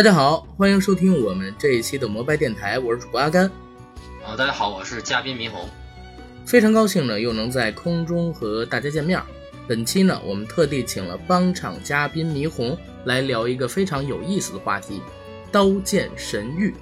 大家好，欢迎收听我们这一期的摩拜电台，我是主播阿甘。啊，大家好，我是嘉宾霓虹。非常高兴呢，又能在空中和大家见面。本期呢，我们特地请了帮场嘉宾霓虹来聊一个非常有意思的话题——刀剑神域。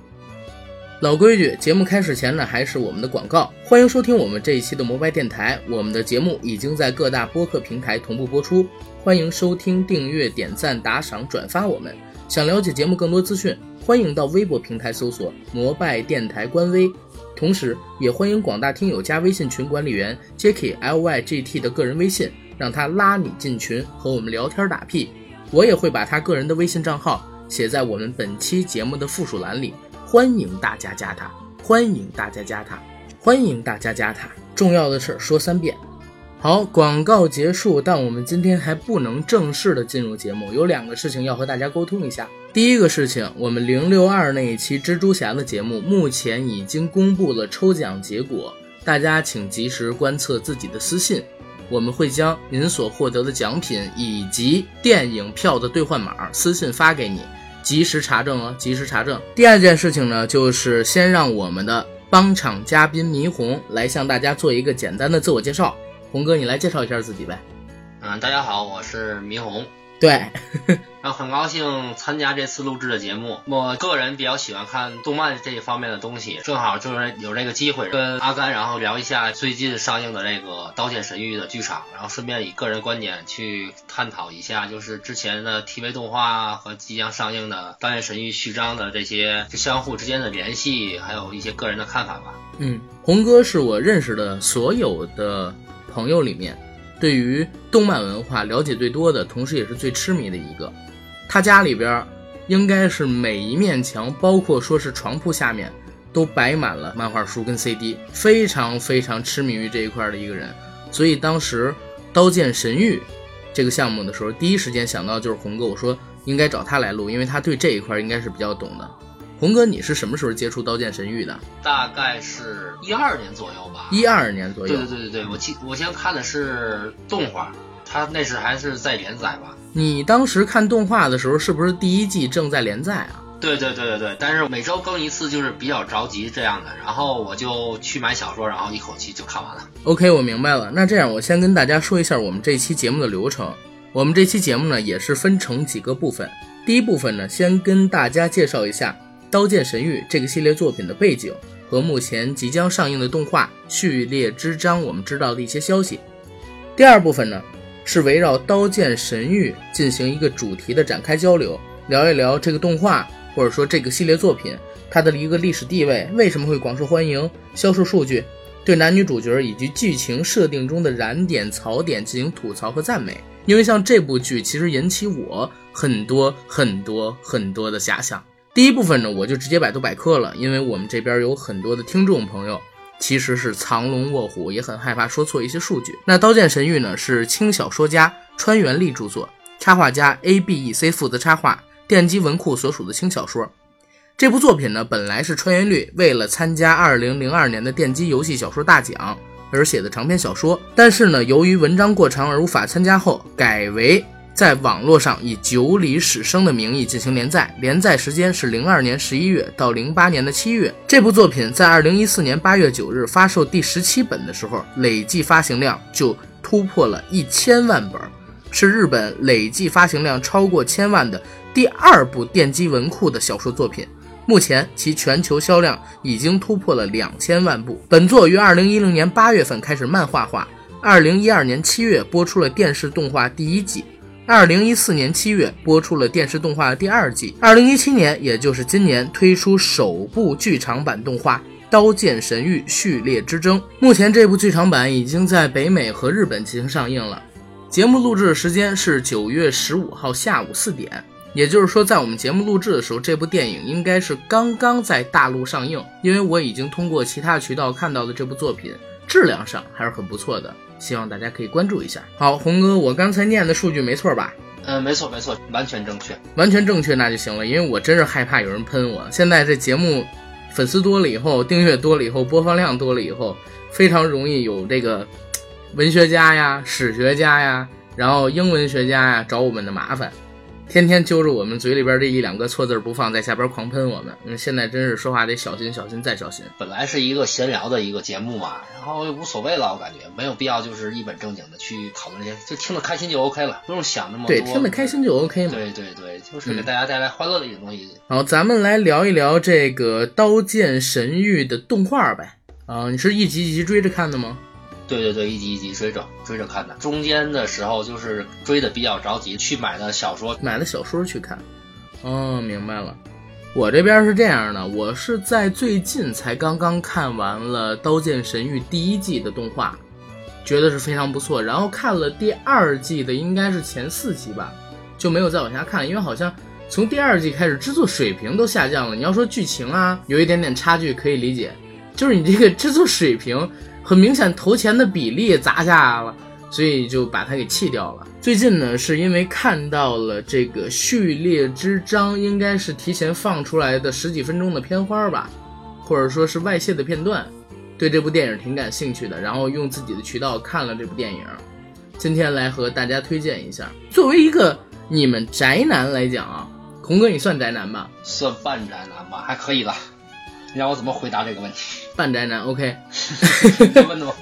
老规矩，节目开始前呢，还是我们的广告。欢迎收听我们这一期的摩拜电台，我们的节目已经在各大播客平台同步播出，欢迎收听、订阅、点赞、打赏、转发我们。想了解节目更多资讯，欢迎到微博平台搜索“摩拜电台”官微，同时也欢迎广大听友加微信群管理员 Jacky L Y G T 的个人微信，让他拉你进群和我们聊天打屁。我也会把他个人的微信账号写在我们本期节目的附属栏里，欢迎大家加他，欢迎大家加他，欢迎大家加他。重要的事说三遍。好，广告结束，但我们今天还不能正式的进入节目，有两个事情要和大家沟通一下。第一个事情，我们零六二那一期蜘蛛侠的节目目前已经公布了抽奖结果，大家请及时观测自己的私信，我们会将您所获得的奖品以及电影票的兑换码私信发给你，及时查证哦，及时查证。第二件事情呢，就是先让我们的帮场嘉宾霓虹来向大家做一个简单的自我介绍。红哥，你来介绍一下自己呗。嗯，大家好，我是迷红。对，然后很高兴参加这次录制的节目。我个人比较喜欢看动漫这一方面的东西，正好就是有这个机会跟阿甘，然后聊一下最近上映的这个《刀剑神域》的剧场，然后顺便以个人观点去探讨一下，就是之前的 TV 动画和即将上映的《刀剑神域》序章的这些相互之间的联系，还有一些个人的看法吧。嗯，红哥是我认识的所有的。朋友里面，对于动漫文化了解最多的，同时也是最痴迷的一个。他家里边应该是每一面墙，包括说是床铺下面，都摆满了漫画书跟 CD，非常非常痴迷于这一块的一个人。所以当时《刀剑神域》这个项目的时候，第一时间想到就是红哥，我说应该找他来录，因为他对这一块应该是比较懂的。红哥，你是什么时候接触《刀剑神域》的？大概是一二年左右吧。一二年左右。对对对对对，我记我先看的是动画，它那时还是在连载吧。你当时看动画的时候，是不是第一季正在连载啊？对对对对对，但是每周更一次，就是比较着急这样的。然后我就去买小说，然后一口气就看完了。OK，我明白了。那这样，我先跟大家说一下我们这期节目的流程。我们这期节目呢，也是分成几个部分。第一部分呢，先跟大家介绍一下。《刀剑神域》这个系列作品的背景和目前即将上映的动画序列之章，我们知道的一些消息。第二部分呢，是围绕《刀剑神域》进行一个主题的展开交流，聊一聊这个动画或者说这个系列作品它的一个历史地位，为什么会广受欢迎，销售数据，对男女主角以及剧情设定中的燃点槽点进行吐槽和赞美。因为像这部剧，其实引起我很多很多很多的遐想。第一部分呢，我就直接百度百科了，因为我们这边有很多的听众朋友，其实是藏龙卧虎，也很害怕说错一些数据。那《刀剑神域》呢，是轻小说家川原丽著作，插画家 A B E C 负责插画，电击文库所属的轻小说。这部作品呢，本来是川原丽为了参加2002年的电击游戏小说大奖而写的长篇小说，但是呢，由于文章过长而无法参加后，改为。在网络上以九里史生的名义进行连载，连载时间是零二年十一月到零八年的七月。这部作品在二零一四年八月九日发售第十七本的时候，累计发行量就突破了一千万本，是日本累计发行量超过千万的第二部电击文库的小说作品。目前其全球销量已经突破了两千万部。本作于二零一零年八月份开始漫画化，二零一二年七月播出了电视动画第一季。二零一四年七月播出了电视动画第二季，二零一七年，也就是今年推出首部剧场版动画《刀剑神域：序列之争》。目前这部剧场版已经在北美和日本进行上映了。节目录制的时间是九月十五号下午四点，也就是说，在我们节目录制的时候，这部电影应该是刚刚在大陆上映。因为我已经通过其他渠道看到的这部作品，质量上还是很不错的。希望大家可以关注一下。好，红哥，我刚才念的数据没错吧？嗯，没错没错，完全正确，完全正确，那就行了。因为我真是害怕有人喷我。现在这节目粉丝多了以后，订阅多了以后，播放量多了以后，非常容易有这个文学家呀、史学家呀，然后英文学家呀找我们的麻烦。天天揪着我们嘴里边这一两个错字不放，在下边狂喷我们。嗯，现在真是说话得小心、小心再小心。本来是一个闲聊的一个节目嘛，然后也无所谓了，我感觉没有必要就是一本正经的去讨论这些，就听得开心就 OK 了，不用想那么多。对，听得开心就 OK 嘛。对对对，就是给大家带来欢乐的一个东西。好，咱们来聊一聊这个《刀剑神域》的动画呗。啊，你是一集一集追着看的吗？对对对，一集一集追着追着看的，中间的时候就是追的比较着急，去买的小说，买的小说去看。哦，明白了。我这边是这样的，我是在最近才刚刚看完了《刀剑神域》第一季的动画，觉得是非常不错。然后看了第二季的，应该是前四集吧，就没有再往下看，因为好像从第二季开始制作水平都下降了。你要说剧情啊，有一点点差距可以理解，就是你这个制作水平。很明显，投钱的比例砸下来了，所以就把它给弃掉了。最近呢，是因为看到了这个序列之章，应该是提前放出来的十几分钟的片花吧，或者说是外泄的片段，对这部电影挺感兴趣的，然后用自己的渠道看了这部电影。今天来和大家推荐一下。作为一个你们宅男来讲啊，孔哥，你算宅男吧？算半宅男吧，还可以了。你让我怎么回答这个问题？半宅男，OK。问我，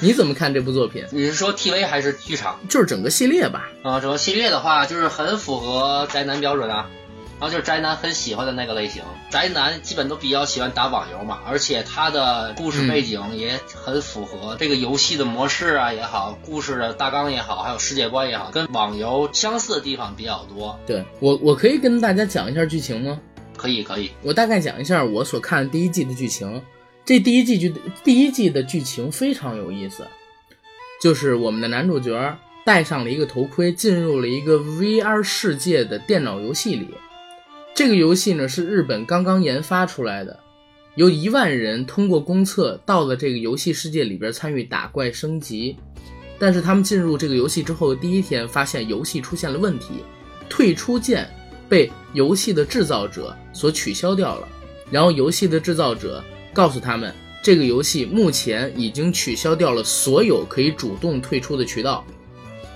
你怎么看这部作品？你是说 TV 还是剧场？就是整个系列吧。啊，整个系列的话，就是很符合宅男标准啊。然后就是宅男很喜欢的那个类型。宅男基本都比较喜欢打网游嘛，而且他的故事背景也很符合这个游戏的模式啊也好，故事的大纲也好，还有世界观也好，跟网游相似的地方比较多。对我，我可以跟大家讲一下剧情吗？可以可以，我大概讲一下我所看第一季的剧情。这第一季剧第一季的剧情非常有意思，就是我们的男主角戴上了一个头盔，进入了一个 VR 世界的电脑游戏里。这个游戏呢是日本刚刚研发出来的，有一万人通过公测到了这个游戏世界里边参与打怪升级。但是他们进入这个游戏之后的第一天，发现游戏出现了问题，退出键。被游戏的制造者所取消掉了，然后游戏的制造者告诉他们，这个游戏目前已经取消掉了所有可以主动退出的渠道，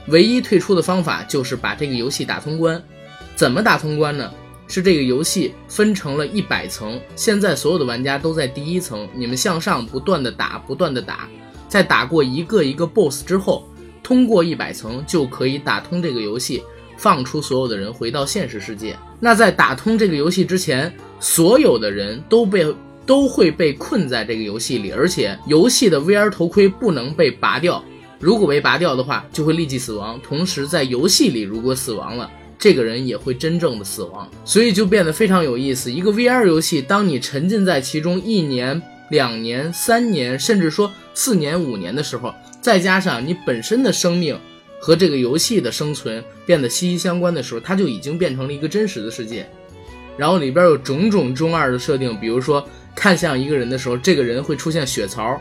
唯一退出的方法就是把这个游戏打通关。怎么打通关呢？是这个游戏分成了一百层，现在所有的玩家都在第一层，你们向上不断的打，不断的打，在打过一个一个 BOSS 之后，通过一百层就可以打通这个游戏。放出所有的人回到现实世界。那在打通这个游戏之前，所有的人都被都会被困在这个游戏里，而且游戏的 VR 头盔不能被拔掉。如果被拔掉的话，就会立即死亡。同时，在游戏里如果死亡了，这个人也会真正的死亡。所以就变得非常有意思。一个 VR 游戏，当你沉浸在其中一年、两年、三年，甚至说四年、五年的时候，再加上你本身的生命。和这个游戏的生存变得息息相关的时候，它就已经变成了一个真实的世界。然后里边有种种中二的设定，比如说看向一个人的时候，这个人会出现血槽，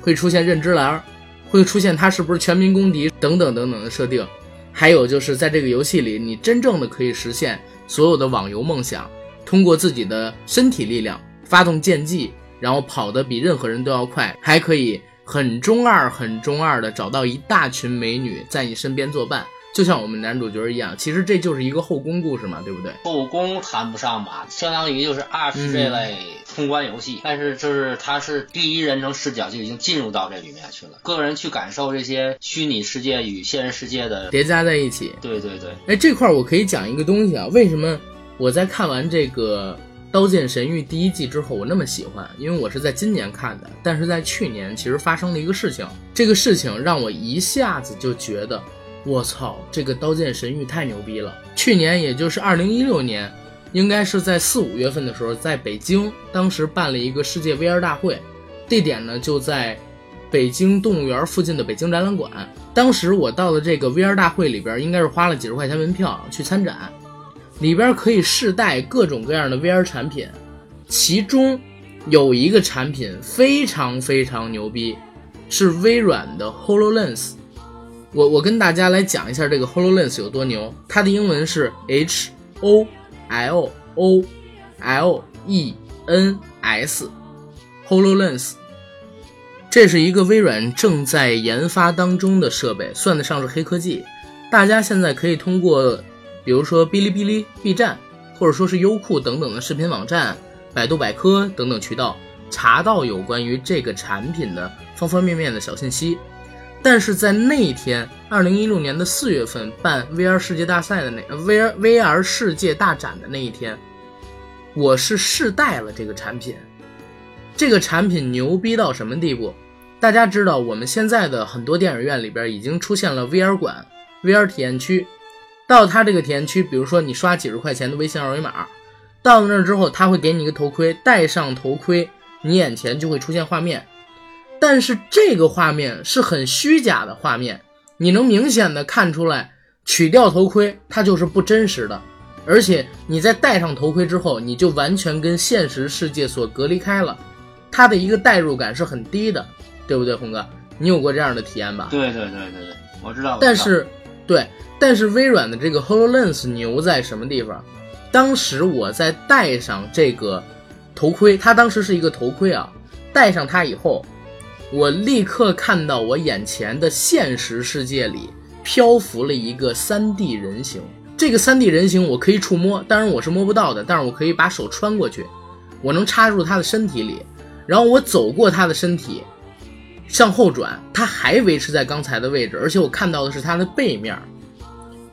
会出现认知栏，会出现他是不是全民公敌等等等等的设定。还有就是在这个游戏里，你真正的可以实现所有的网游梦想，通过自己的身体力量发动剑技，然后跑得比任何人都要快，还可以。很中二，很中二的找到一大群美女在你身边作伴，就像我们男主角一样。其实这就是一个后宫故事嘛，对不对？后宫谈不上吧，相当于就是二是这类通关游戏，但是就是它是第一人称视角就已经进入到这里面去了，个人去感受这些虚拟世界与现实世界的叠加在一起。对对对，哎，这块我可以讲一个东西啊，为什么我在看完这个？《刀剑神域》第一季之后，我那么喜欢，因为我是在今年看的。但是在去年，其实发生了一个事情，这个事情让我一下子就觉得，我操，这个《刀剑神域》太牛逼了。去年，也就是二零一六年，应该是在四五月份的时候，在北京，当时办了一个世界 VR 大会，地点呢就在北京动物园附近的北京展览馆。当时我到了这个 VR 大会里边，应该是花了几十块钱门票去参展。里边可以试戴各种各样的 VR 产品，其中有一个产品非常非常牛逼，是微软的 Hololens。我我跟大家来讲一下这个 Hololens 有多牛。它的英文是 H O L O L E N S，Hololens。这是一个微软正在研发当中的设备，算得上是黑科技。大家现在可以通过。比如说哔哩哔哩、B 站，或者说是优酷等等的视频网站、百度百科等等渠道，查到有关于这个产品的方方面面的小信息。但是在那一天，二零一六年的四月份办 VR 世界大赛的那 VR VR 世界大展的那一天，我是试戴了这个产品。这个产品牛逼到什么地步？大家知道，我们现在的很多电影院里边已经出现了 VR 馆、VR 体验区。到它这个体验区，比如说你刷几十块钱的微信二维码，到了那儿之后，他会给你一个头盔，戴上头盔，你眼前就会出现画面。但是这个画面是很虚假的画面，你能明显的看出来，取掉头盔它就是不真实的，而且你在戴上头盔之后，你就完全跟现实世界所隔离开了，它的一个代入感是很低的，对不对，红哥？你有过这样的体验吧？对对对对对，我知道。但是，对，但是微软的这个 Hololens 牛在什么地方？当时我在戴上这个头盔，它当时是一个头盔啊，戴上它以后。我立刻看到我眼前的现实世界里漂浮了一个 3D 人形，这个 3D 人形我可以触摸，当然我是摸不到的，但是我可以把手穿过去，我能插入他的身体里，然后我走过他的身体，向后转，他还维持在刚才的位置，而且我看到的是他的背面，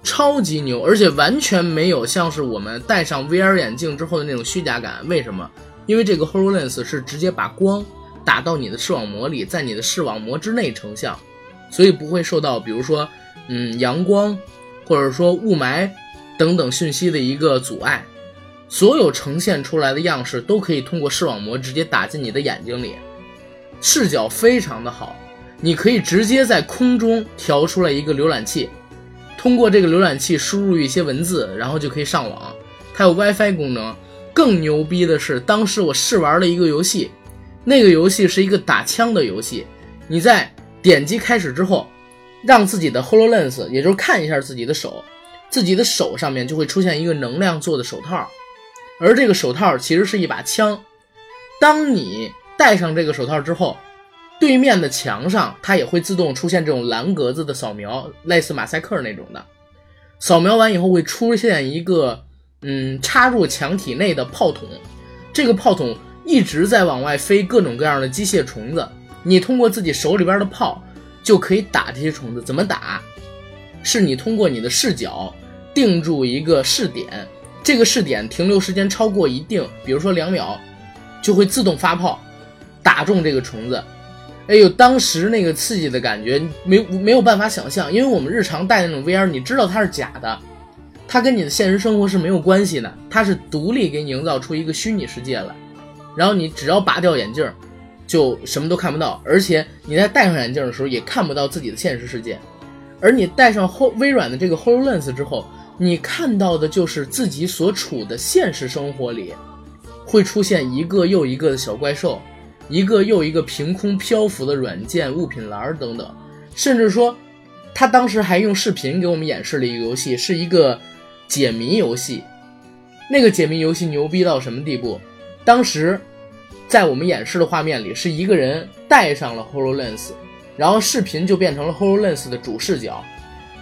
超级牛，而且完全没有像是我们戴上 VR 眼镜之后的那种虚假感。为什么？因为这个 Hololens 是直接把光。打到你的视网膜里，在你的视网膜之内成像，所以不会受到比如说，嗯，阳光或者说雾霾等等讯息的一个阻碍，所有呈现出来的样式都可以通过视网膜直接打进你的眼睛里，视角非常的好，你可以直接在空中调出来一个浏览器，通过这个浏览器输入一些文字，然后就可以上网，它有 WiFi 功能，更牛逼的是，当时我试玩了一个游戏。那个游戏是一个打枪的游戏，你在点击开始之后，让自己的 Hololens，也就是看一下自己的手，自己的手上面就会出现一个能量做的手套，而这个手套其实是一把枪。当你戴上这个手套之后，对面的墙上它也会自动出现这种蓝格子的扫描，类似马赛克那种的。扫描完以后会出现一个嗯插入墙体内的炮筒，这个炮筒。一直在往外飞各种各样的机械虫子，你通过自己手里边的炮就可以打这些虫子。怎么打？是你通过你的视角定住一个视点，这个视点停留时间超过一定，比如说两秒，就会自动发炮打中这个虫子。哎呦，当时那个刺激的感觉没没有办法想象，因为我们日常戴那种 VR，你知道它是假的，它跟你的现实生活是没有关系的，它是独立给你营造出一个虚拟世界来。然后你只要拔掉眼镜，就什么都看不到，而且你在戴上眼镜的时候也看不到自己的现实世界。而你戴上后微软的这个 Hololens 之后，你看到的就是自己所处的现实生活里，会出现一个又一个的小怪兽，一个又一个凭空漂浮的软件物品栏等等。甚至说，他当时还用视频给我们演示了一个游戏，是一个解谜游戏。那个解谜游戏牛逼到什么地步？当时。在我们演示的画面里，是一个人戴上了 Hololens，然后视频就变成了 Hololens 的主视角，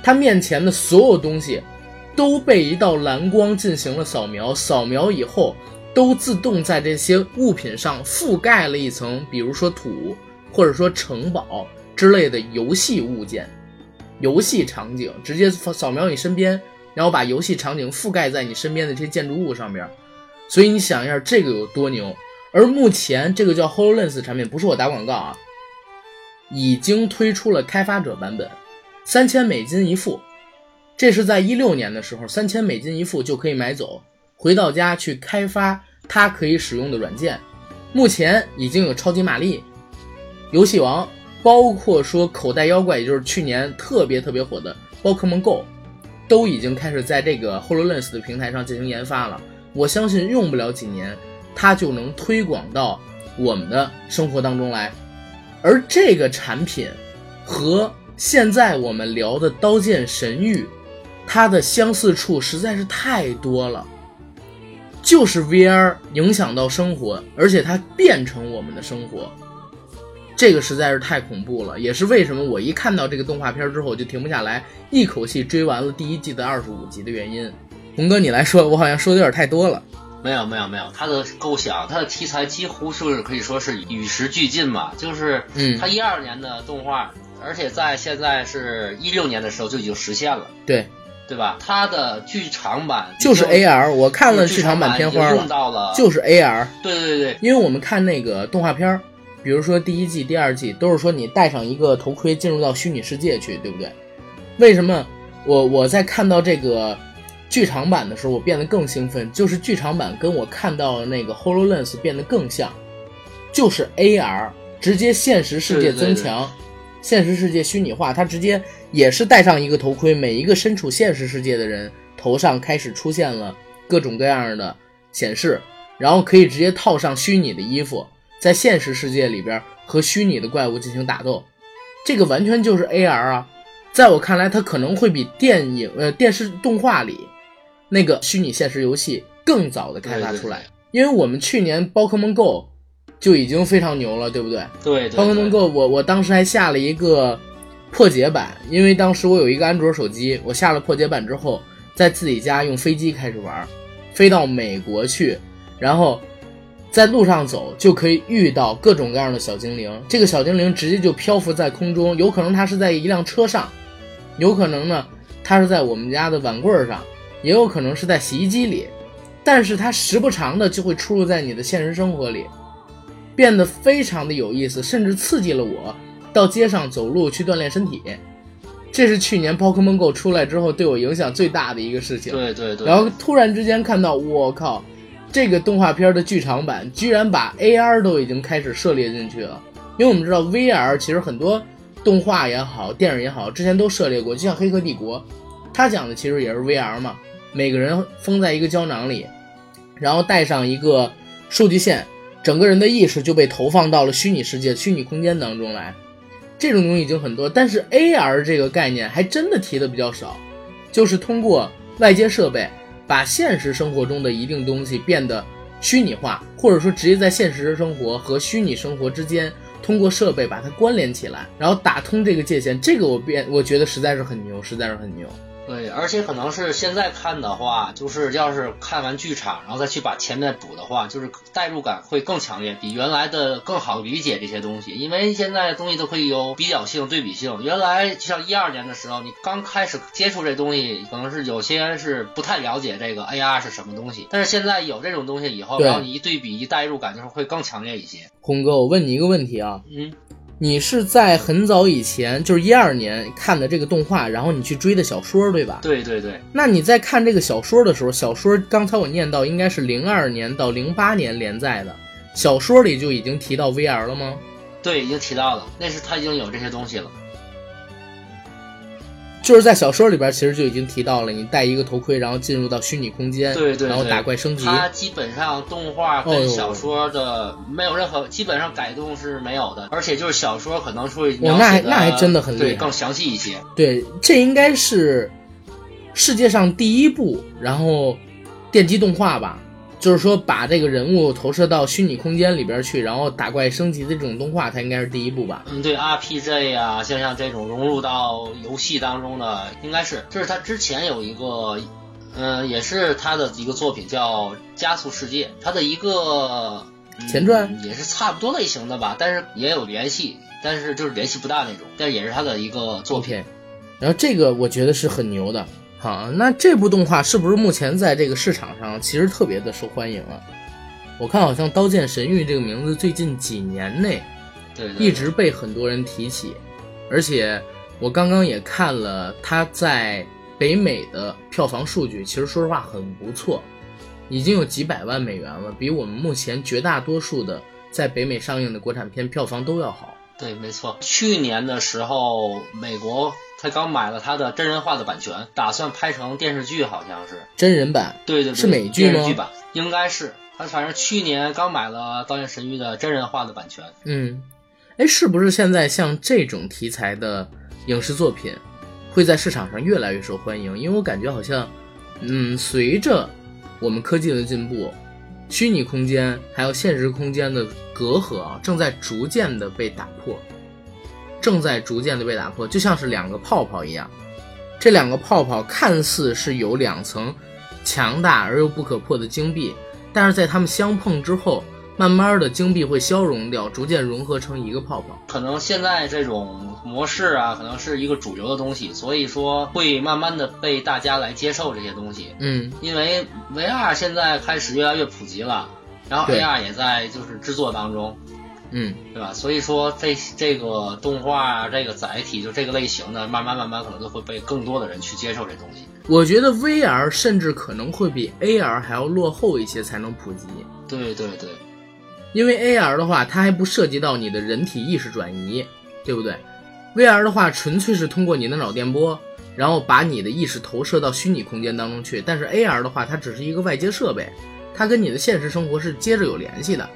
他面前的所有东西都被一道蓝光进行了扫描，扫描以后都自动在这些物品上覆盖了一层，比如说土或者说城堡之类的游戏物件、游戏场景，直接扫描你身边，然后把游戏场景覆盖在你身边的这些建筑物上边，所以你想一下这个有多牛。而目前这个叫 Hololens 产品不是我打广告啊，已经推出了开发者版本，三千美金一副，这是在一六年的时候，三千美金一副就可以买走，回到家去开发它可以使用的软件。目前已经有超级玛丽、游戏王，包括说口袋妖怪，也就是去年特别特别火的宝可梦 Go，都已经开始在这个 Hololens 的平台上进行研发了。我相信用不了几年。它就能推广到我们的生活当中来，而这个产品和现在我们聊的《刀剑神域》，它的相似处实在是太多了。就是 VR 影响到生活，而且它变成我们的生活。这个实在是太恐怖了，也是为什么我一看到这个动画片之后就停不下来，一口气追完了第一季的二十五集的原因。红哥，你来说，我好像说的有点太多了。没有没有没有，他的构想，他的题材几乎是可以说是与时俱进吧。就是，嗯他一二年的动画，而且在现在是一六年的时候就已经实现了，对，对吧？他的剧场版就是 AR，我看了剧剧场版片花了，到了，就是 AR。对对对，因为我们看那个动画片儿，比如说第一季、第二季，都是说你戴上一个头盔进入到虚拟世界去，对不对？为什么我我在看到这个剧场版的时候，我变得更兴奋？就是剧场版跟我看到的那个 Hololens 变得更像，就是 AR 直接现实世界增强，现实世界虚拟化，它直接也是戴上一个头盔，每一个身处现实世界的人头上开始出现了各种各样的显示，然后可以直接套上虚拟的衣服，在现实世界里边和虚拟的怪物进行打斗，这个完全就是 AR 啊！在我看来，它可能会比电影呃电视动画里那个虚拟现实游戏更早的开发出来，对。对因为我们去年宝可梦 Go 就已经非常牛了，对不对？对对宝可梦 Go 我我当时还下了一个破解版，因为当时我有一个安卓手机，我下了破解版之后，在自己家用飞机开始玩，飞到美国去，然后在路上走就可以遇到各种各样的小精灵，这个小精灵直接就漂浮在空中，有可能它是在一辆车上，有可能呢它是在我们家的碗柜上，也有可能是在洗衣机里，但是它时不常的就会出入在你的现实生活里。变得非常的有意思，甚至刺激了我到街上走路去锻炼身体。这是去年 Pokemon Go 出来之后对我影响最大的一个事情。对对对，然后突然之间看到，我靠，这个动画片的剧场版居然把 AR 都已经开始涉猎进去了。因为我们知道 VR 其实很多动画也好，电影也好，之前都涉猎过，就像《黑客帝国》，它讲的其实也是 VR 嘛，每个人封在一个胶囊里，然后带上一个数据线，整个人的意识就被投放到了虚拟世界、虚拟空间当中来。这种东西已经很多，但是 AR 这个概念还真的提的比较少，就是通过外接设备把现实生活中的一定东西变得虚拟化，或者说直接在现实生活和虚拟生活之间通过设备把它关联起来，然后打通这个界限。这个我变，我觉得实在是很牛，实在是很牛。对，而且可能是现在看的话，就是要是看完剧场，然后再去把前面补的话，就是代入感会更强烈，比原来的更好理解这些东西。因为现在东西都可以有比较性、对比性。原来就像一二年的时候，你刚开始接触这东西，可能是有些人是不太了解这个 AR 是什么东西，但是现在有这种东西以后，对然后你一对比、一代入感，就是会更强烈一些。红哥，我问你一个问题啊，嗯，你是在很早以前，就是一二年看的这个动画，然后你去追的小说，对吧？对对对，那你在看这个小说的时候，小说刚才我念到应该是零二年到零八年连载的，小说里就已经提到 VR 了吗？对，已经提到了，那是他已经有这些东西了。就是在小说里边，其实就已经提到了，你戴一个头盔，然后进入到虚拟空间，对对对，然后打怪升级。它基本上动画跟小说的没有任何，基本上改动是没有的，而且就是小说可能会描哦那还那还真的很厉害对更详细一些。对，这应该是世界上第一部，然后电击动画吧，就是说把这个人物投射到虚拟空间里边去，然后打怪升级的这种动画，它应该是第一部吧？嗯，对 RPG 啊、像像这种融入到游戏当中的，应该是，这是他之前有一个，嗯、也是他的一个作品叫《加速世界》，他的一个、嗯前传也是差不多类型的吧，但是也有联系，但是就是联系不大那种，但也是他的一个作品。然后这个我觉得是很牛的。好，那这部动画是不是目前在这个市场上其实特别的受欢迎啊？我看好像《刀剑神域》这个名字最近几年内对一直被很多人提起，而且我刚刚也看了它在北美的票房数据，其实说实话很不错，已经有几百万美元了，比我们目前绝大多数的在北美上映的国产片票房都要好。对，没错。去年的时候，美国才刚买了他的真人化的版权，打算拍成电视剧，好像是。真人版对对对，是美剧吗电视剧版应该是。他反正去年刚买了《刀剑神域》的真人化的版权。嗯，哎，是不是现在像这种题材的影视作品会在市场上越来越受欢迎？因为我感觉好像，嗯，随着我们科技的进步，虚拟空间还有现实空间的隔阂啊，正在逐渐的被打破，正在逐渐的被打破，就像是两个泡泡一样。这两个泡泡看似是有两层强大而又不可破的晶壁，但是在它们相碰之后，慢慢的晶壁会消融掉，逐渐融合成一个泡泡。可能现在这种模式啊，可能是一个主流的东西，所以说会慢慢的被大家来接受这些东西。嗯，因为 VR 现在开始越来越普及了，然后 AR 也在就是制作当中，嗯，对吧？所以说这这个动画啊，这个载体就这个类型的，慢慢慢慢可能就会被更多的人去接受这东西。我觉得 VR 甚至可能会比 AR 还要落后一些才能普及。对对对，因为 AR 的话，它还不涉及到你的人体意识转移，对不对？VR 的话，纯粹是通过你的脑电波，然后把你的意识投射到虚拟空间当中去。但是 AR 的话，它只是一个外接设备，它跟你的现实生活是接着有联系的，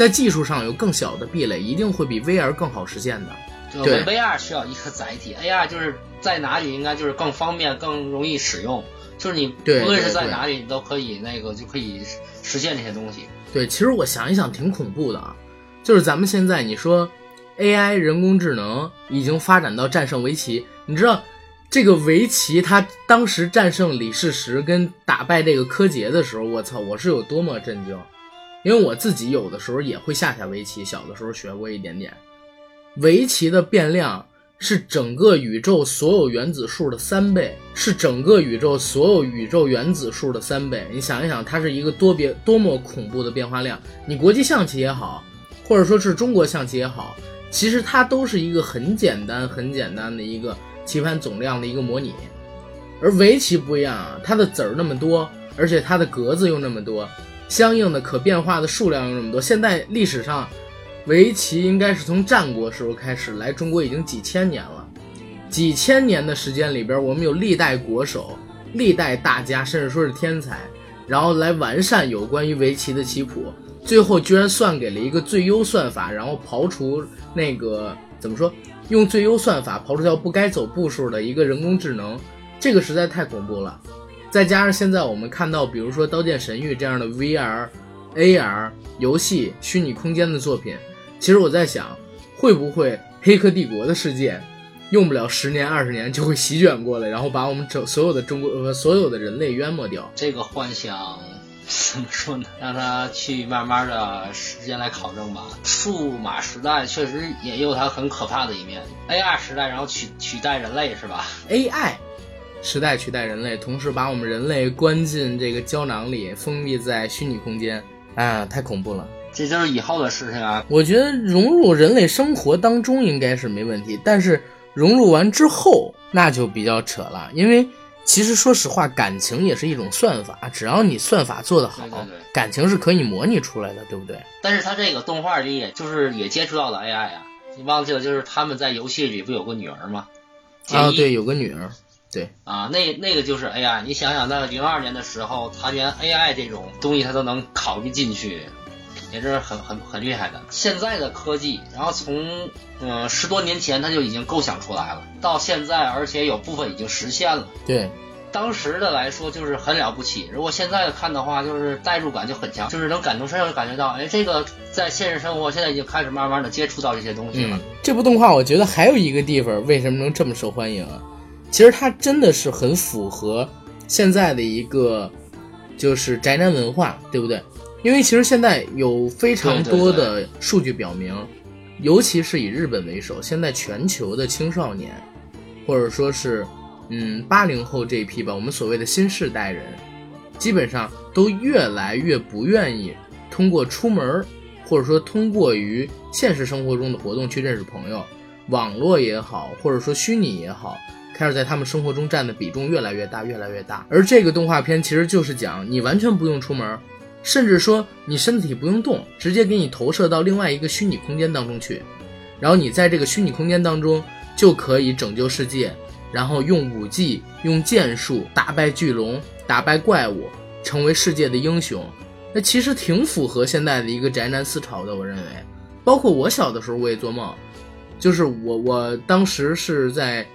在技术上有更小的壁垒，一定会比 VR 更好实现的。就对 VR 需要一个载体，AR 就是在哪里应该就是更方便、更容易使用，就是你对无论是在哪里，你都可以那个就可以实现这些东西。对，其实我想一想，挺恐怖的啊。就是咱们现在你说 AI 人工智能已经发展到战胜围棋，你知道这个围棋它当时战胜李世石跟打败这个柯洁的时候，我操，我是有多么震惊。因为我自己有的时候也会下下围棋，小的时候学过一点点。围棋的变量是整个宇宙所有原子数的三倍，是整个宇宙所有宇宙原子数的三倍。你想一想，它是一个多别多么恐怖的变化量。你国际象棋也好，或者说是中国象棋也好，其实它都是一个很简单、很简单的一个棋盘总量的一个模拟。而围棋不一样啊，它的子儿那么多，而且它的格子又那么多，相应的可变化的数量又那么多。现在历史上，围棋应该是从战国时候开始来中国已经几千年了，几千年的时间里边，我们有历代国手、历代大家，甚至说是天才，然后来完善有关于围棋的棋谱，最后居然算给了一个最优算法，然后刨除那个怎么说，用最优算法刨除掉不该走步数的一个人工智能，这个实在太恐怖了。再加上现在我们看到，比如说《刀剑神域》这样的 VR、AR 游戏虚拟空间的作品，其实我在想，会不会《黑客帝国》的世界用不了十年二十年就会席卷过来，然后把我们整所有的中国呃所有的人类淹没掉？这个幻想 怎么说呢？让它去慢慢的时间来考证吧。数码时代确实也有它很可怕的一面，AR 时代然后取取代人类是吧？AI 时代取代人类，同时把我们人类关进这个胶囊里，封闭在虚拟空间，啊，太恐怖了。这就是以后的事情啊。我觉得融入人类生活当中应该是没问题，但是融入完之后那就比较扯了，因为其实说实话，感情也是一种算法，只要你算法做得好，对对对感情是可以模拟出来的，对不对？但是他这个动画里也就是也接触到了 AI 啊、你忘记了就是他们在游戏里不有个女儿吗？啊，对，有个女儿，对，啊，那那个就是 AI。你想想，在零二年的时候，他连 AI 这种东西他都能考虑进去，也是很很很厉害的。现在的科技，然后从嗯、呃十多年前他就已经构想出来了，到现在，而且有部分已经实现了。对，当时的来说就是很了不起，如果现在的看的话，就是代入感就很强，就是能感同身受地感觉到，哎，这个在现实生活现在已经开始慢慢的接触到这些东西了。嗯，这部动画我觉得还有一个地方为什么能这么受欢迎啊？其实它真的是很符合现在的一个就是宅男文化，对不对？因为其实现在有非常多的数据表明，尤其是以日本为首，现在全球的青少年，或者说是嗯八零后这一批吧，我们所谓的新世代人，基本上都越来越不愿意通过出门儿，或者说通过于现实生活中的活动去认识朋友，网络也好，或者说虚拟也好，开始在他们生活中占的比重越来越大，越来越大。而这个动画片其实就是讲你完全不用出门，甚至说你身体不用动，直接给你投射到另外一个虚拟空间当中去，然后你在这个虚拟空间当中就可以拯救世界，然后用武技、用剑术打败巨龙、打败怪物，成为世界的英雄。那其实挺符合现在的一个宅男思潮的，我认为。包括我小的时候，我也做梦，就是我我当时是在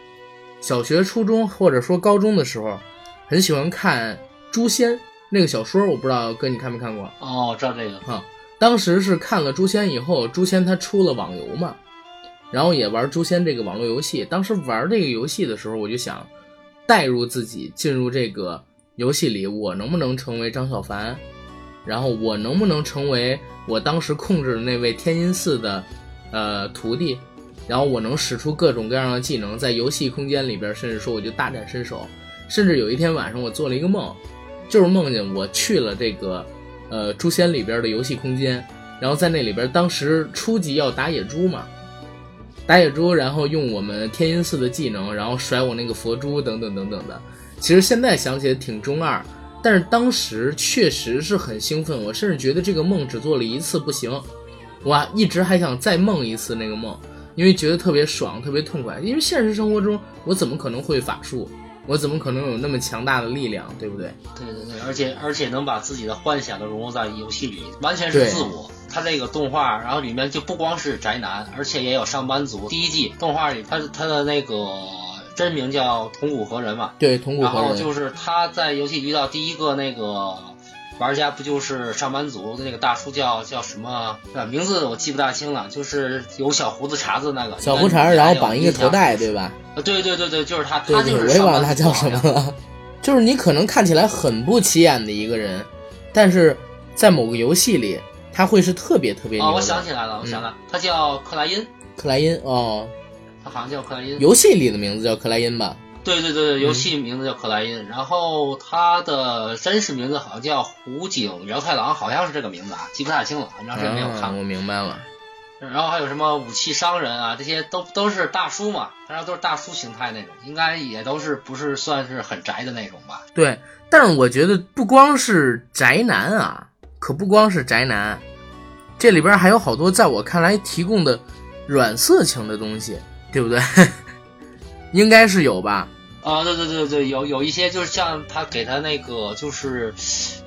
小学、初中或者说高中的时候，很喜欢看《诛仙》那个小说，我不知道哥你看没看过？哦，知道这个。当时是看了《诛仙》以后，《诛仙》它出了网游嘛，然后也玩《诛仙》这个网络游戏。当时玩这个游戏的时候，我就想带入自己进入这个游戏里，我能不能成为张小凡？然后我能不能成为我当时控制的那位天音寺的呃徒弟？然后我能使出各种各样的技能，在游戏空间里边，甚至说我就大展身手。甚至有一天晚上，我做了一个梦，就是梦见我去了这个。呃，诛仙里边的游戏空间，然后在那里边，当时初级要打野猪嘛，打野猪，然后用我们天音寺的技能，然后甩我那个佛珠等等等等的。其实现在想起来挺中二，但是当时确实是很兴奋。我甚至觉得这个梦只做了一次不行，我一直还想再梦一次那个梦，因为觉得特别爽，特别痛快。因为现实生活中我怎么可能会法术？我怎么可能有那么强大的力量，对不对？对对对，而且而且能把自己的幻想都融入在游戏里，完全是自我。他这个动画，然后里面就不光是宅男，而且也有上班族。第一季动画里，他他的那个真名叫铜骨合人嘛？对，铜骨合人。然后就是他在游戏遇到第一个那个。玩家不就是上班族的那个大叔叫叫什么？名字我记不大清了，就是有小胡子茬子那个。小胡茬，然后绑一个头带，对吧？对对对对，就是他。他就是我也忘了他叫什么了。就是你可能看起来很不起眼的一个人，但是在某个游戏里，他会是特别特别牛。哦，我想起来了，我想了，他叫克莱因。克莱因哦，他好像叫克莱因。游戏里的名字叫克莱因吧？对对对对，游戏名字叫克莱因，然后他的真实名字好像叫虎井辽太郎，好像是这个名字啊，记不太清了，很长时间没有看。我明白了。然后还有什么武器商人啊，这些都都是大叔嘛，反正都是大叔形态那种，应该也都是不是算是很宅的那种吧？对，但是我觉得不光是宅男啊，可不光是宅男，这里边还有好多在我看来提供的软色情的东西，对不对？应该是有吧。啊，对对对对，有有一些就是像他给他那个，就是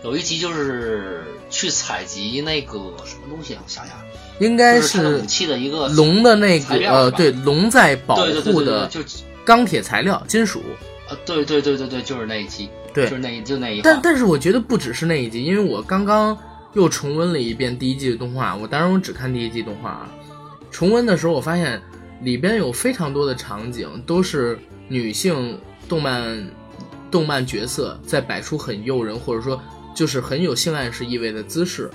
有一集就是去采集那个什么东西啊，我想想，应该是武器的一个龙的那个呃，对，龙在保护的就钢铁材料金属。呃，对对对对对，就是那一集，对，就是那就那一。但但是我觉得不只是那一集，因为我刚刚又重温了一遍第一季的动画，我当然我只看第一季动画啊。重温的时候我发现里边有非常多的场景都是女性。动漫，动漫角色在摆出很诱人，或者说就是很有性暗示意味的姿势，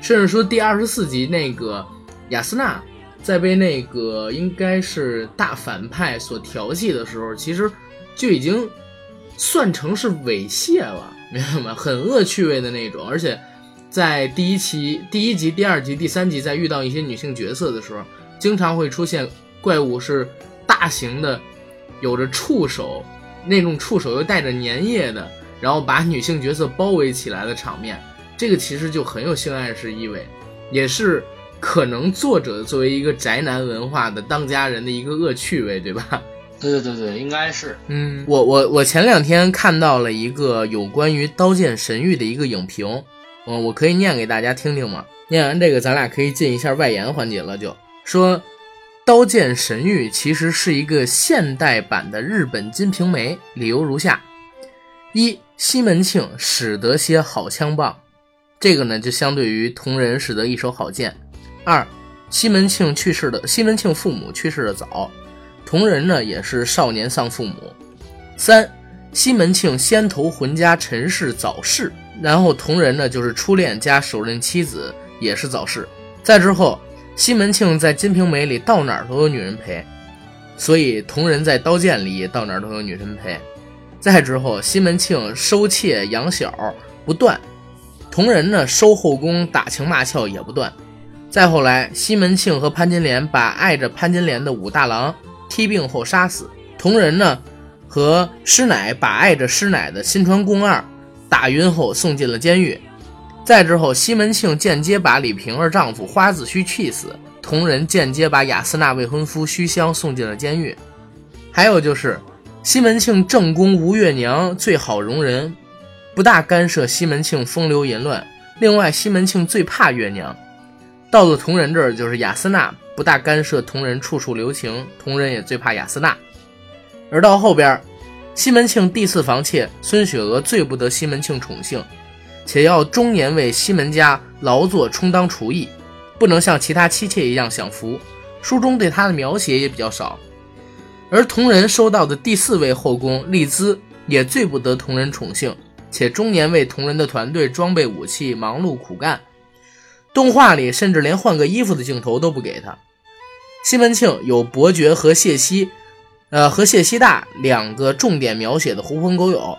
甚至说第二十四集那个雅斯娜在被那个应该是大反派所调戏的时候，其实就已经算成是猥亵了，明白吗？很恶趣味的那种，而且在第一期、第一集、第二集、第三集，在遇到一些女性角色的时候，经常会出现怪物是大型的。有着触手，那种触手又带着粘液的，然后把女性角色包围起来的场面，这个其实就很有性暗示意味，也是可能作者作为一个宅男文化的当家人的一个恶趣味，对吧？对对对对，应该是。嗯，我我我前两天看到了一个有关于《刀剑神域》的一个影评，嗯，我可以念给大家听听吗？念完这个，咱俩可以进一下外延环节了，就说。《刀剑神域》其实是一个现代版的日本《金瓶梅》，理由如下：一、西门庆使得些好枪棒，这个呢就相对于同人使得一手好剑；二、西门庆去世的西门庆父母去世的早，同人呢也是少年丧父母；三、西门庆先头魂家陈氏早逝，然后同人呢就是初恋加首任妻子也是早逝，再之后。西门庆在《金瓶梅》里到哪儿都有女人陪，所以同人在《刀剑》里到哪儿都有女人陪。再之后，西门庆收妾养小不断，同人呢收后宫打情骂俏也不断。再后来，西门庆和潘金莲把爱着潘金莲的武大郎踢病后杀死，同人呢和师奶把爱着师奶的新川宫二打晕后送进了监狱。再之后，西门庆间接把李瓶儿丈夫花子虚气死，同人间接把雅斯娜未婚夫虚香送进了监狱。还有就是，西门庆正宫吴月娘最好容人，不大干涉西门庆风流淫乱。另外，西门庆最怕月娘，到了同人这儿就是雅斯娜不大干涉同人处处留情，同人也最怕雅斯娜。而到后边，西门庆第四房妾孙雪娥最不得西门庆宠幸。且要终年为西门家劳作充当厨役，不能像其他妻妾一样享福。书中对他的描写也比较少。而同人收到的第四位后宫丽兹也最不得同人宠幸，且终年为同人的团队装备武器，忙碌苦干。动画里甚至连换个衣服的镜头都不给他。西门庆有伯爵和谢希，呃和谢希大两个重点描写的狐朋狗友，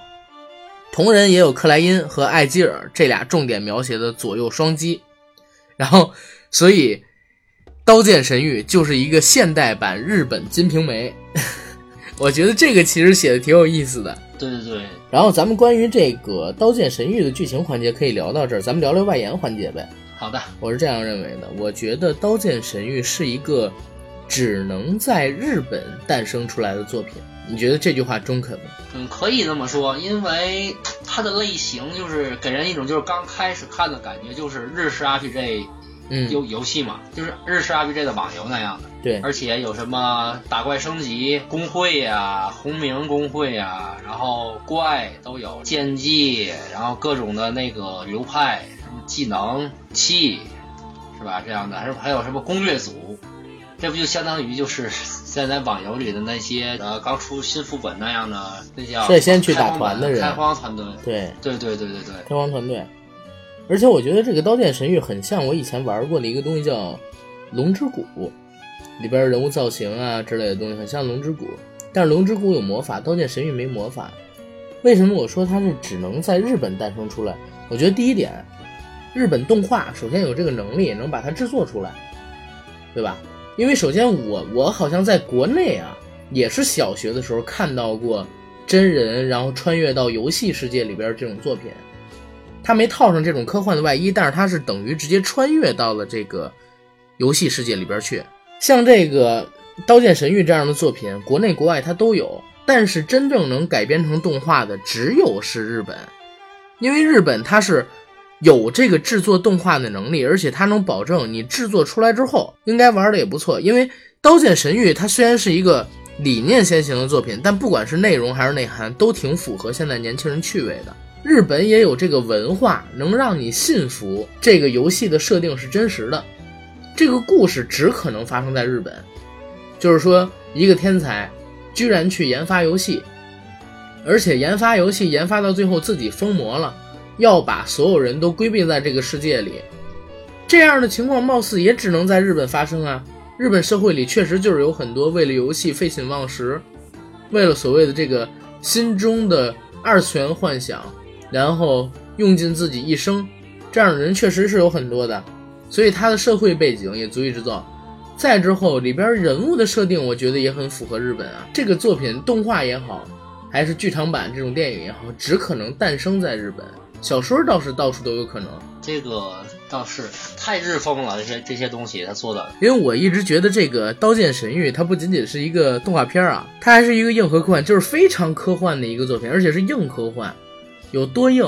同人也有克莱因和艾基尔这俩重点描写的左右双击。然后，所以《刀剑神域》就是一个现代版日本《金瓶梅》，我觉得这个其实写的挺有意思的。对对对，然后咱们关于这个《刀剑神域》的剧情环节可以聊到这儿，咱们聊聊外延环节呗。好的，我是这样认为的。我觉得《刀剑神域》是一个只能在日本诞生出来的作品。你觉得这句话中肯吗？嗯，可以这么说，因为它的类型就是给人一种就是刚开始看的感觉，就是日式 RPG 嗯，游游戏嘛，就是日式 RPG 的网游那样的。对，而且有什么打怪升级工会呀、红名工会呀，然后怪都有，剑技，然后各种的那个流派、什么技能器，是吧？这样的，还还有什么攻略组，这不就相当于就是现在网游里的那些呃刚出新副本那样的那叫率先去打团的人开荒团队，对，对对对对对，开荒团队。而且我觉得这个《刀剑神域》很像我以前玩过的一个东西，叫《龙之谷》，里边人物造型啊之类的东西很像《龙之谷》，但是《龙之谷》有魔法，《刀剑神域》没魔法。为什么我说它是只能在日本诞生出来？我觉得第一点，日本动画首先有这个能力能把它制作出来，对吧？因为首先我我好像在国内啊，也是小学的时候看到过真人，然后穿越到游戏世界里边这种作品。他没套上这种科幻的外衣，但是他是等于直接穿越到了这个游戏世界里边去。像这个《刀剑神域》这样的作品，国内国外它都有，但是真正能改编成动画的只有是日本，因为日本它是有这个制作动画的能力，而且它能保证你制作出来之后应该玩的也不错。因为《刀剑神域》它虽然是一个理念先行的作品，但不管是内容还是内涵，都挺符合现在年轻人趣味的。日本也有这个文化，能让你信服这个游戏的设定是真实的。这个故事只可能发生在日本，就是说，一个天才居然去研发游戏，而且研发游戏研发到最后自己疯魔了，要把所有人都归并在这个世界里。这样的情况貌似也只能在日本发生啊！日本社会里确实就是有很多为了游戏废寝忘食，为了所谓的这个心中的二次元幻想。然后用尽自己一生，这样的人确实是有很多的，所以他的社会背景也足以制造。再之后，里边人物的设定，我觉得也很符合日本啊。这个作品动画也好，还是剧场版这种电影也好，只可能诞生在日本。小说倒是到处都有可能。这个倒是太日风了，这些这些东西他做的。因为我一直觉得这个《刀剑神域》它不仅仅是一个动画片啊，它还是一个硬核科幻，就是非常科幻的一个作品，而且是硬科幻。有多硬？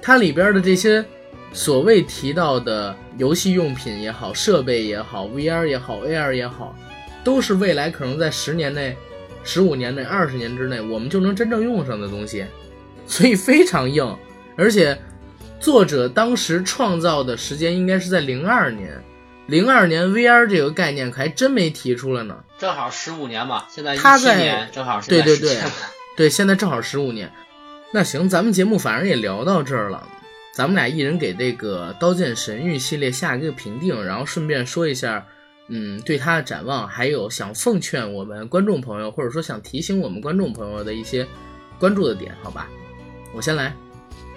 它里边的这些所谓提到的游戏用品也好，设备也好，VR 也好，AR 也好，都是未来可能在十年内、十五年内、二十年之内，我们就能真正用上的东西，所以非常硬。而且作者当时创造的时间应该是在零二年，零二年 VR 这个概念还真没提出来呢。正好十五年吧，现在他在年正好是对对对 对，现在正好十五年。那行，咱们节目反正也聊到这儿了，咱们俩一人给这个《刀剑神域》系列下一个评定，然后顺便说一下，嗯，对它的展望，还有想奉劝我们观众朋友，或者说想提醒我们观众朋友的一些关注的点，好吧？我先来，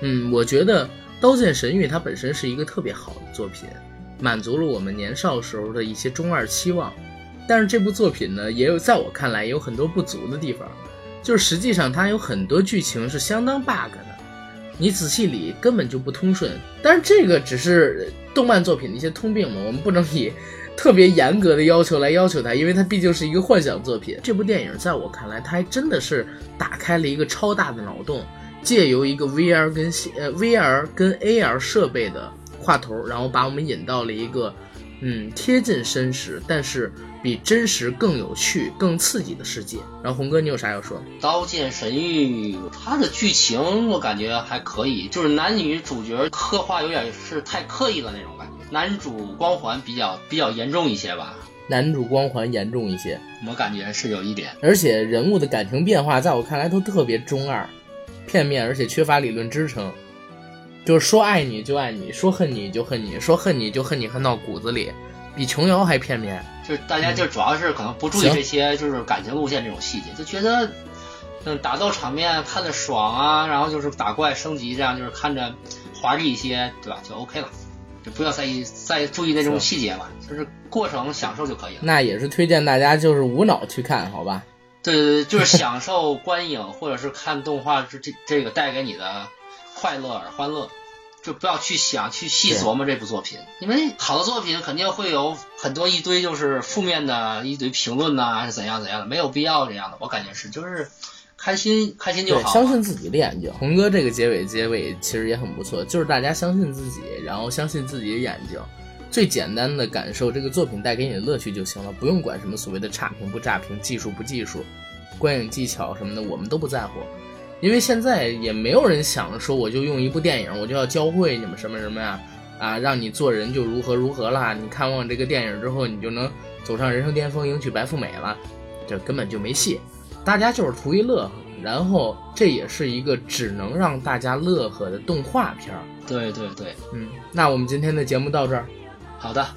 嗯，我觉得《刀剑神域》它本身是一个特别好的作品，满足了我们年少时候的一些中二期望，但是这部作品呢，也有在我看来也有很多不足的地方。就是实际上它有很多剧情是相当 bug 的，你仔细理根本就不通顺。但是这个只是动漫作品的一些通病嘛，我们不能以特别严格的要求来要求它，因为它毕竟是一个幻想作品。这部电影在我看来，它还真的是打开了一个超大的脑洞，借由一个 VR 跟呃 VR 跟 AR 设备的话头，然后把我们引到了一个嗯，贴近真实，但是比真实更有趣、更刺激的世界。然后红哥，你有啥要说？《刀剑神域》它的剧情我感觉还可以，就是男女主角刻画有点是太刻意了那种感觉，男主光环比较比较严重一些吧，男主光环严重一些，我感觉是有一点。而且人物的感情变化，在我看来都特别中二、片面，而且缺乏理论支撑。就是说爱你就爱你，说恨你就恨你，说恨你就恨你恨到骨子里，比琼瑶还片面。就是大家就主要是可能不注意这些就是感情路线这种细节，就觉得嗯打斗场面看着爽啊，然后就是打怪升级这样就是看着华丽一些，对吧？就 OK 了，就不要在意再注意那种细节了，就是过程享受就可以了。那也是推荐大家就是无脑去看，好吧？对对对，就是享受观影或者是看动画这这这个带给你的快乐而欢乐，就不要去想去细琢磨这部作品，因为好的作品肯定会有很多一堆就是负面的一堆评论呐、还是怎样怎样的，没有必要这样的，我感觉是就是开心开心就，好。相信自己的眼睛。红哥这个结尾结尾其实也很不错，就是大家相信自己，然后相信自己的眼睛，最简单的感受这个作品带给你的乐趣就行了，不用管什么所谓的差评不差评、技术不技术、观影技巧什么的，我们都不在乎。因为现在也没有人想着说我就用一部电影我就要教会你们什么什么呀啊，让你做人就如何如何啦。你看完这个电影之后，你就能走上人生巅峰，迎娶白富美了，这根本就没戏。大家就是图一乐呵，然后这也是一个只能让大家乐呵的动画片儿。对对对，嗯，那我们今天的节目到这儿。好的。